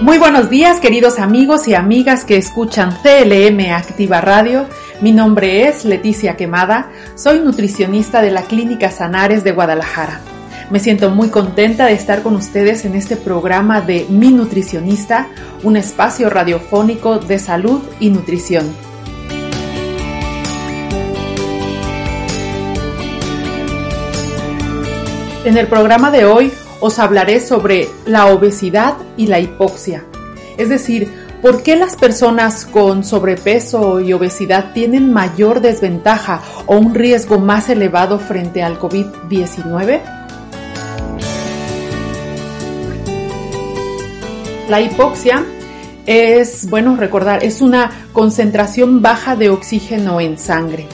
Muy buenos días queridos amigos y amigas que escuchan CLM Activa Radio. Mi nombre es Leticia Quemada, soy nutricionista de la Clínica Sanares de Guadalajara. Me siento muy contenta de estar con ustedes en este programa de Mi Nutricionista, un espacio radiofónico de salud y nutrición. En el programa de hoy os hablaré sobre la obesidad y la hipoxia, es decir, ¿Por qué las personas con sobrepeso y obesidad tienen mayor desventaja o un riesgo más elevado frente al COVID-19? La hipoxia es, bueno, recordar, es una concentración baja de oxígeno en sangre.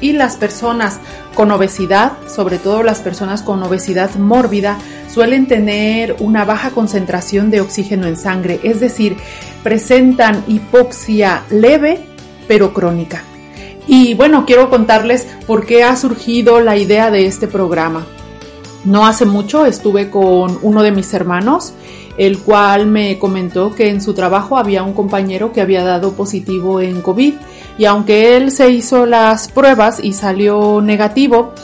Y las personas con obesidad, sobre todo las personas con obesidad mórbida, suelen tener una baja concentración de oxígeno en sangre, es decir, presentan hipoxia leve pero crónica. Y bueno, quiero contarles por qué ha surgido la idea de este programa. No hace mucho estuve con uno de mis hermanos, el cual me comentó que en su trabajo había un compañero que había dado positivo en COVID y aunque él se hizo las pruebas y salió negativo,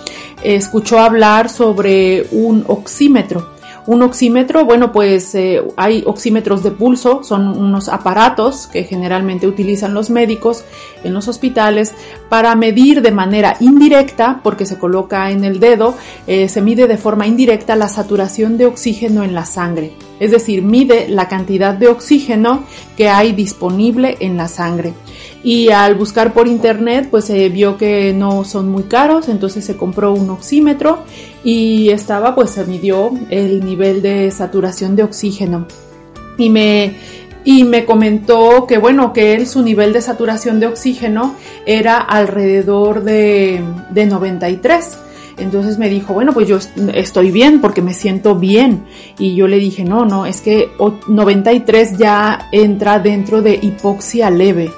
escuchó hablar sobre un oxímetro. Un oxímetro, bueno, pues eh, hay oxímetros de pulso, son unos aparatos que generalmente utilizan los médicos en los hospitales para medir de manera indirecta, porque se coloca en el dedo, eh, se mide de forma indirecta la saturación de oxígeno en la sangre. Es decir, mide la cantidad de oxígeno que hay disponible en la sangre. Y al buscar por internet pues se vio que no son muy caros, entonces se compró un oxímetro y estaba pues se midió el nivel de saturación de oxígeno. Y me y me comentó que bueno que él su nivel de saturación de oxígeno era alrededor de, de 93 entonces me dijo, bueno, pues yo estoy bien porque me siento bien. Y yo le dije, no, no, es que 93 ya entra dentro de hipoxia leve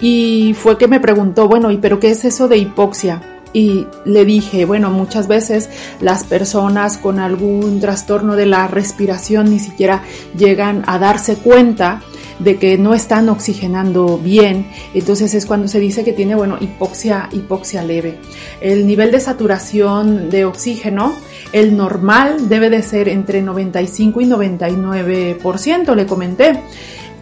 y fue que me preguntó, bueno, ¿y pero qué es eso de hipoxia? Y le dije, bueno, muchas veces las personas con algún trastorno de la respiración ni siquiera llegan a darse cuenta de que no están oxigenando bien. Entonces es cuando se dice que tiene, bueno, hipoxia, hipoxia leve. El nivel de saturación de oxígeno, el normal debe de ser entre 95 y 99%, le comenté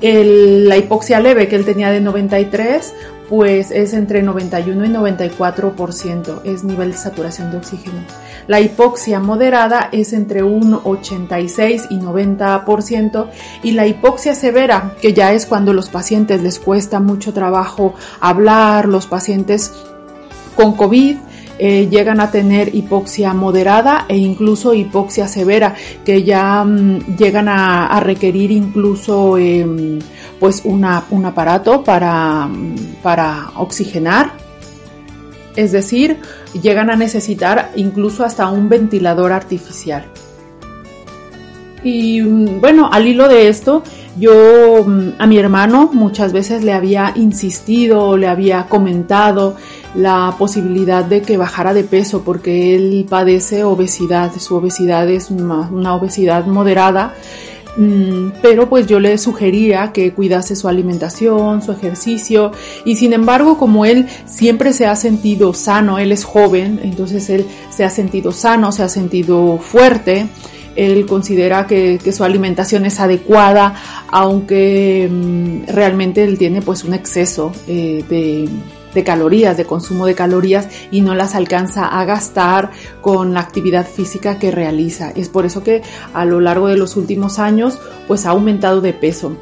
la hipoxia leve que él tenía de 93, pues es entre 91 y 94%, es nivel de saturación de oxígeno. La hipoxia moderada es entre un 86 y 90% y la hipoxia severa, que ya es cuando los pacientes les cuesta mucho trabajo hablar, los pacientes con COVID, eh, llegan a tener hipoxia moderada e incluso hipoxia severa, que ya mm, llegan a, requerir incluso em, pues un aparato para, para oxigenar. Es decir, llegan a necesitar incluso hasta un ventilador artificial. Y mm, bueno, al hilo de esto, yo mm, a mi hermano muchas veces le había insistido, le había comentado la posibilidad de que bajara de peso porque él padece obesidad, su obesidad es una, obesidad moderada, mm, pero pues yo le sugería que cuidase su alimentación, su ejercicio y sin embargo como él siempre se ha sentido sano, él es joven, entonces él se ha sentido sano, se ha sentido fuerte, él considera que, su alimentación es adecuada, aunque mm, realmente él tiene pues un exceso eh, de de calorías, de consumo de calorías y no las alcanza a gastar con la actividad física que realiza. Es por eso que a lo largo de los últimos años pues ha aumentado de peso.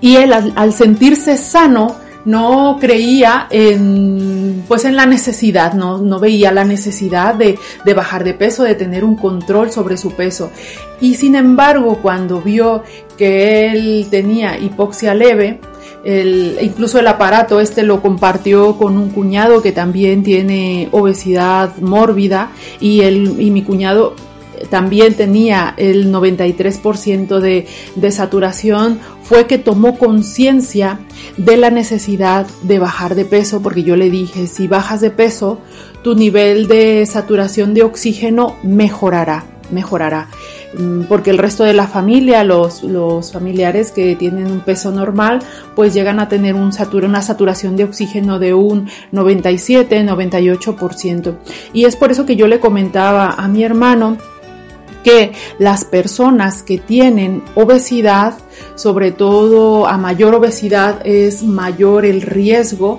Y él al, sentirse sano no creía en pues en la necesidad, no, no veía la necesidad de, de, bajar de peso, de tener un control sobre su peso. Y sin embargo, cuando vio que él tenía hipoxia leve, incluso el aparato este lo compartió con un cuñado que también tiene obesidad mórbida y, y mi cuñado también tenía el 93% de, de saturación, fue que tomó conciencia de la necesidad de bajar de peso, porque yo le dije, si bajas de peso, tu nivel de saturación de oxígeno mejorará, mejorará. Mm, porque el resto de la familia, los, los familiares que tienen un peso normal, pues llegan a tener un una saturación de oxígeno de un 97, 98%. Y es por eso que yo le comentaba a mi hermano que las personas que tienen obesidad, sobre todo a mayor obesidad es mayor el riesgo,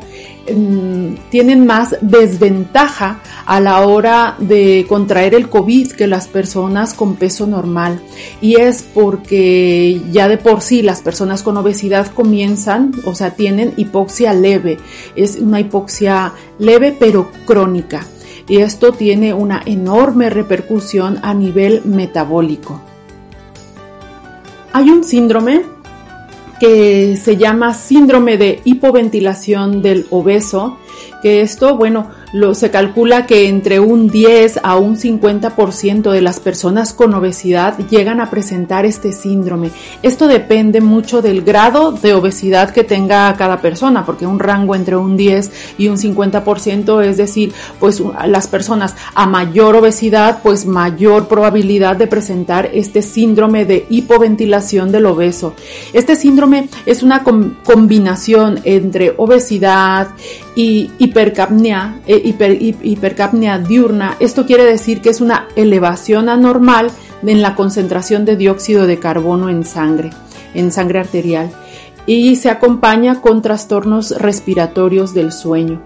mm, tienen más desventaja a la hora de contraer el COVID que las personas con peso normal. Y es porque ya de por sí las personas con obesidad comienzan, o sea, tienen hipoxia leve. Es una hipoxia leve pero crónica y esto tiene una enorme repercusión a nivel metabólico. Hay un síndrome que se llama síndrome de hipoventilación del obeso, que esto, bueno, se calcula que entre un 10 a un 50% de las personas con obesidad llegan a presentar este síndrome. Esto depende mucho del grado de obesidad que tenga cada persona, porque un rango entre un 10 y un 50%, es decir, pues las personas a mayor obesidad, pues mayor probabilidad de presentar este síndrome de hipoventilación del obeso. Este síndrome es una combinación entre obesidad y hipercapnia, eh, hipercapnia diurna. Esto quiere decir que es una elevación anormal en la concentración de dióxido de carbono en sangre, en sangre arterial, y se acompaña con trastornos respiratorios del sueño.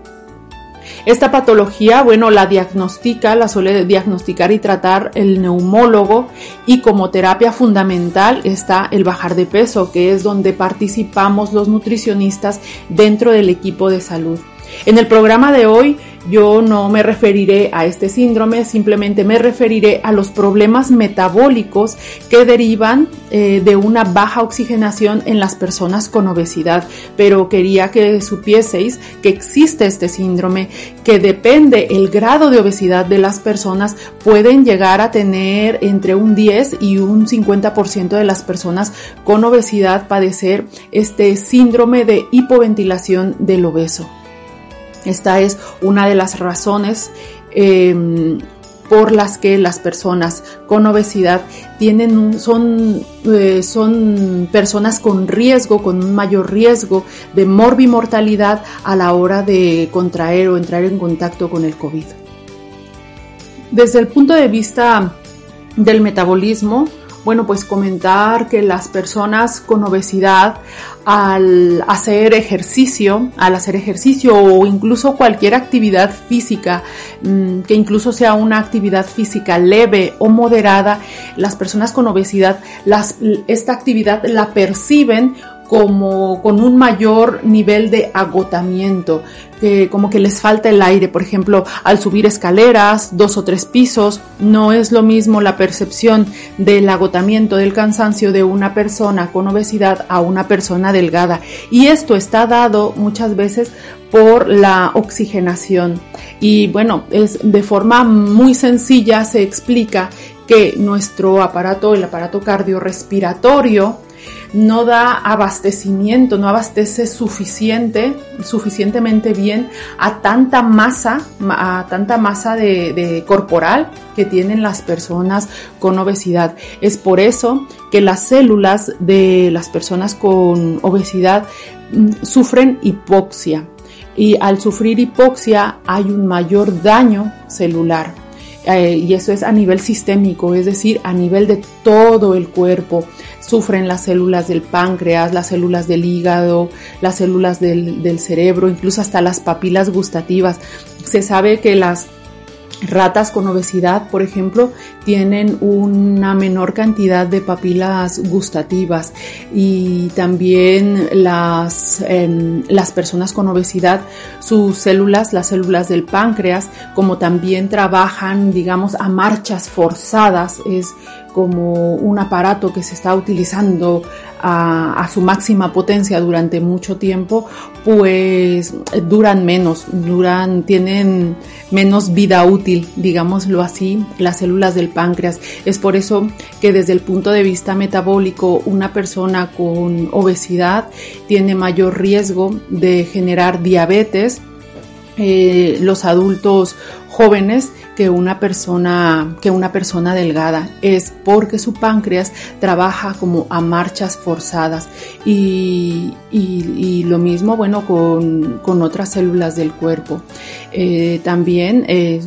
Esta patología, bueno, la diagnostica, la suele diagnosticar y tratar el neumólogo y como terapia fundamental está el bajar de peso, que es donde participamos los nutricionistas dentro del equipo de salud. En el programa de hoy yo no me referiré a este síndrome, simplemente me referiré a los problemas metabólicos que derivan eh, de una baja oxigenación en las personas con obesidad. Pero quería que supieseis que existe este síndrome, que depende el grado de obesidad de las personas, pueden llegar a tener entre un 10 y un 50% de las personas con obesidad padecer este síndrome de hipoventilación del obeso. Esta es una de las razones em, por las que las personas con obesidad tienen son, eh, son personas con riesgo, con un mayor riesgo de morbimortalidad a la hora de contraer o entrar en contacto con el COVID. Desde el punto de vista del metabolismo, bueno, pues comentar que las personas con obesidad al hacer ejercicio, al hacer ejercicio o incluso cualquier actividad física, mm, que incluso sea una actividad física leve o moderada, las personas con obesidad, esta actividad la perciben como con un mayor nivel de agotamiento, que como que les falta el aire, por ejemplo, al subir escaleras, dos o tres pisos, no es lo mismo la percepción del agotamiento, del cansancio de una persona con obesidad a una persona delgada. Y esto está dado muchas veces por la oxigenación. Y bueno, es de forma muy sencilla se explica que nuestro aparato, el aparato cardiorrespiratorio, no da abastecimiento, no abastece suficiente, suficientemente bien a tanta masa, a tanta masa de, corporal que tienen las personas con obesidad. Es por eso que las células de las personas con obesidad mm, sufren hipoxia y al sufrir hipoxia hay un mayor daño celular. Eh, y eso es a nivel sistémico, es decir, a nivel de todo el cuerpo sufren las células del páncreas, las células del hígado, las células del, cerebro, incluso hasta las papilas gustativas. Se sabe que las Ratas con obesidad, por ejemplo, tienen una menor cantidad de papilas gustativas y también las, em, las personas con obesidad, sus células, las células del páncreas, como también trabajan, digamos, a marchas forzadas, es como un aparato que se está utilizando a, su máxima potencia durante mucho tiempo, pues duran menos, duran, tienen menos vida útil, digámoslo así, las células del páncreas. Es por eso que desde el punto de vista metabólico, una persona con obesidad tiene mayor riesgo de generar diabetes, eh, los adultos jóvenes que una persona que una persona delgada es porque su páncreas trabaja como a marchas forzadas. Y, lo mismo bueno con, otras células del cuerpo. Eh, también eh,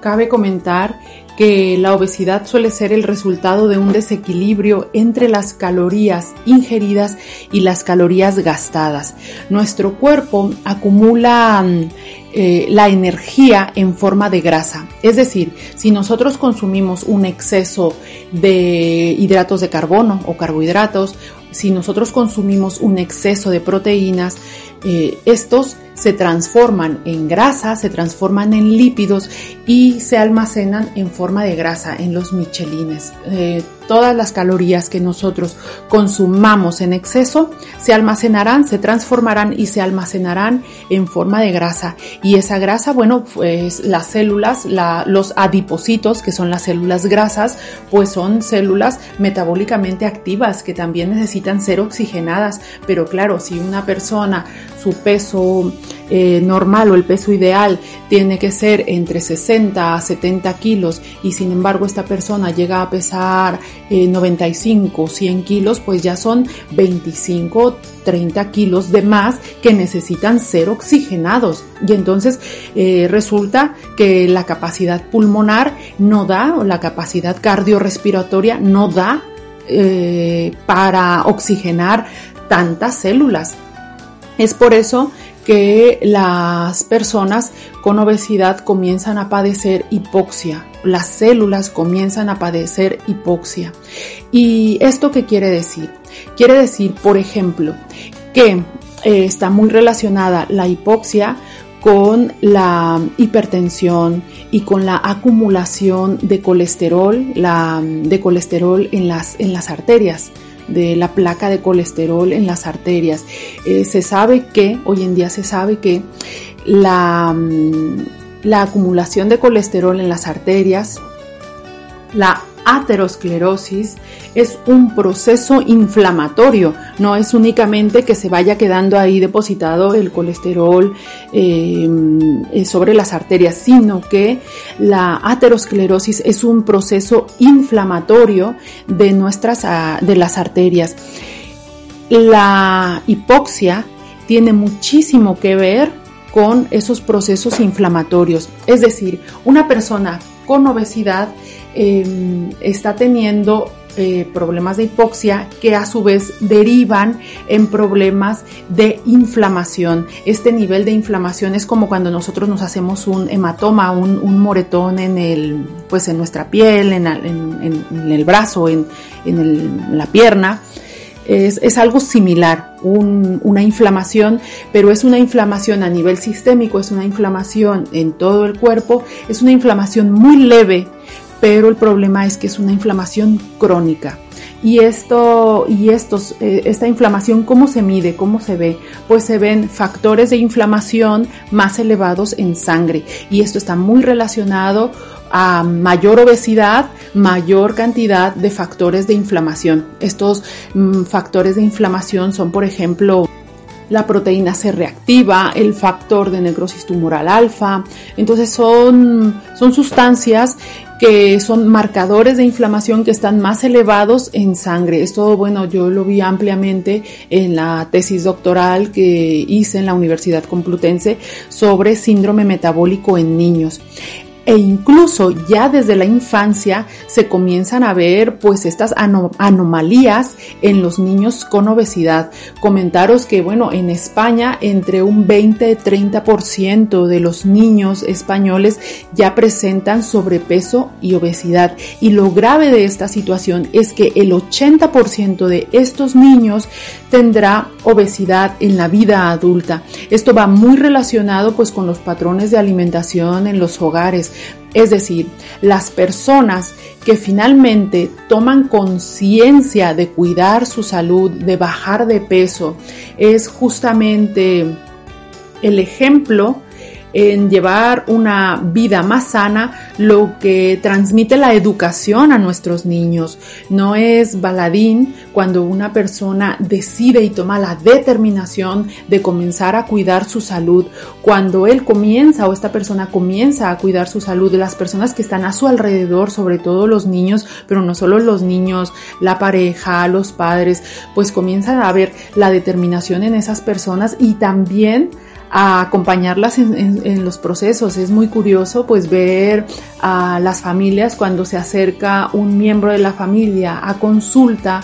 cabe comentar que la obesidad suele ser el resultado de un desequilibrio entre las calorías ingeridas y las calorías gastadas. Nuestro cuerpo acumula mm, eh, la energía en forma de grasa. Es decir, si nosotros consumimos un exceso de hidratos de carbono o carbohidratos, si nosotros consumimos un exceso de proteínas, eh, estos se transforman en grasa, se transforman en lípidos y se almacenan en forma de grasa en los michelines. Eh, todas las calorías que nosotros consumamos en exceso se almacenarán, se transformarán y se almacenarán en forma de grasa. Y esa grasa, bueno, pues las células, los adipocitos, que son las células grasas, pues son células metabólicamente activas que también necesitan ser oxigenadas. Pero claro, si una persona, su peso eh, normal o el peso ideal tiene que ser entre 60 a 70 kilos y sin embargo esta persona llega a pesar 95 o 100 kilos, pues ya son 25 30 kilos de más que necesitan ser oxigenados. Y entonces eh, resulta que la capacidad pulmonar no da, o la capacidad cardiorrespiratoria no da eh, para oxigenar tantas células. Es por eso que las personas con obesidad comienzan a padecer hipoxia, las células comienzan a padecer hipoxia. ¿Y esto qué quiere decir? Quiere decir, por ejemplo, que eh, está muy relacionada la hipoxia con la hipertensión y con la acumulación de colesterol, de colesterol en las arterias de la placa de colesterol en las arterias. Eh, se sabe que, hoy en día se sabe que la, mm, la acumulación de colesterol en las arterias, la aterosclerosis es un proceso inflamatorio, no es únicamente que se vaya quedando ahí depositado el colesterol em, eh, sobre las arterias, sino que la aterosclerosis es un proceso inflamatorio de nuestras ah, de las arterias. La hipoxia tiene muchísimo que ver con esos procesos inflamatorios, es decir, una persona con obesidad Em, está teniendo eh, problemas de hipoxia que a su vez derivan en problemas de inflamación. Este nivel de inflamación es como cuando nosotros nos hacemos un hematoma, un, moretón en el, pues en nuestra piel, en, el brazo, en, la pierna. Es, algo similar, una inflamación, pero es una inflamación a nivel sistémico, es una inflamación en todo el cuerpo, es una inflamación muy leve, pero el problema es que es una inflamación crónica. Y esto, y estos, eh, esta inflamación, ¿cómo se mide? ¿Cómo se ve? Pues se ven factores de inflamación más elevados en sangre. Y esto está muy relacionado a mayor obesidad, mayor cantidad de factores de inflamación. Estos mm, factores de inflamación son, por ejemplo, la proteína C reactiva, el factor de necrosis tumoral alfa. Entonces son, son sustancias que son marcadores de inflamación que están más elevados en sangre. Esto, bueno, yo lo vi ampliamente en la tesis doctoral que hice en la Universidad Complutense sobre síndrome metabólico en niños e incluso ya desde la infancia se comienzan a ver pues estas anomalías en los niños con obesidad. Comentaros que bueno, en España entre un 20-30% de los niños españoles ya presentan sobrepeso y obesidad. Y lo grave de esta situación es que el 80% de estos niños tendrá obesidad en la vida adulta. Esto va muy relacionado pues con los patrones de alimentación en los hogares. Es decir, las personas que finalmente toman conciencia de cuidar su salud, de bajar de peso, es justamente el ejemplo en llevar una vida más sana lo que transmite la educación a nuestros niños. No es baladín cuando una persona decide y toma la determinación de comenzar a cuidar su salud. Cuando él comienza o esta persona comienza a cuidar su salud, las personas que están a su alrededor, sobre todo los niños, pero no solo los niños, la pareja, los padres, pues comienzan a ver la determinación en esas personas y también a acompañarlas en, los procesos. Es muy curioso pues ver a las familias cuando se acerca un miembro de la familia a consulta,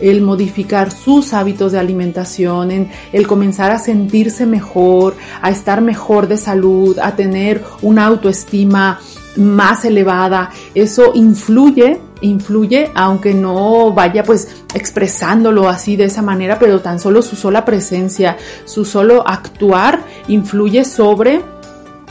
el modificar sus hábitos de alimentación, en el comenzar a sentirse mejor, a estar mejor de salud, a tener una autoestima más elevada. Eso influye influye, aunque no vaya pues expresándolo así de esa manera, pero tan solo su sola presencia, su solo actuar influye sobre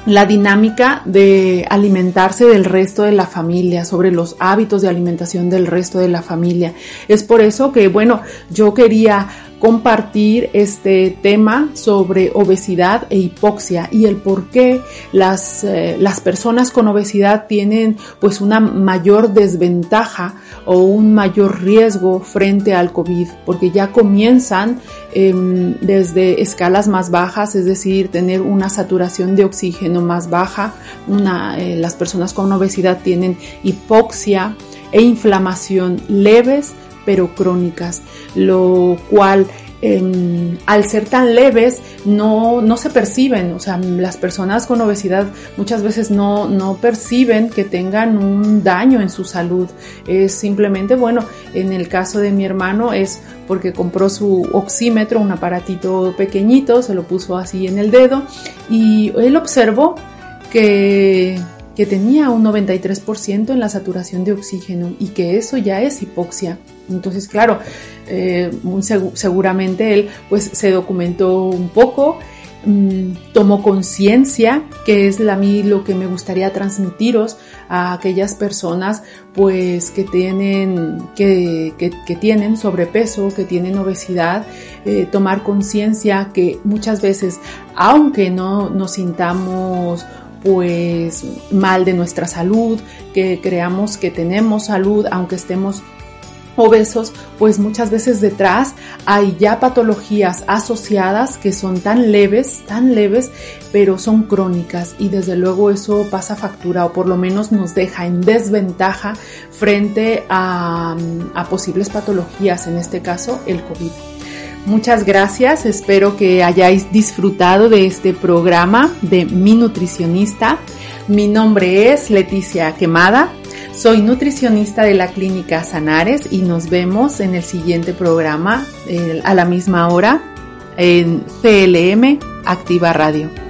la dinámica de alimentarse del resto de la familia, sobre los hábitos de alimentación del resto de la familia. Es por eso que, bueno, yo quería compartir este tema sobre obesidad e hipoxia y el por qué las, eh, las personas con obesidad tienen pues una mayor desventaja o un mayor riesgo frente al COVID, porque ya comienzan em, desde escalas más bajas, es decir, tener una saturación de oxígeno más baja, una, eh, las personas con obesidad tienen hipoxia e inflamación leves, pero crónicas, lo cual em, al ser tan leves no, no se perciben, o sea, las personas con obesidad muchas veces no, no perciben que tengan un daño en su salud, es simplemente, bueno, en el caso de mi hermano es porque compró su oxímetro, un aparatito pequeñito, se lo puso así en el dedo y él observó que que tenía un 93% en la saturación de oxígeno y que eso ya es hipoxia. Entonces, claro, eh, seguramente él pues se documentó un poco, mm, tomó conciencia, que es a mí lo que me gustaría transmitiros a aquellas personas pues que tienen, que, que, tienen sobrepeso, que tienen obesidad, eh, tomar conciencia que muchas veces, aunque no nos sintamos pues mal de nuestra salud, que creamos que tenemos salud aunque estemos obesos, pues muchas veces detrás hay ya patologías asociadas que son tan leves, tan leves, pero son crónicas y desde luego eso pasa factura o por lo menos nos deja en desventaja frente a, a posibles patologías, en este caso el COVID. Muchas gracias, espero que hayáis disfrutado de este programa de Mi Nutricionista. Mi nombre es Leticia Quemada, soy nutricionista de la clínica Sanares y nos vemos en el siguiente programa a la misma hora en CLM Activa Radio.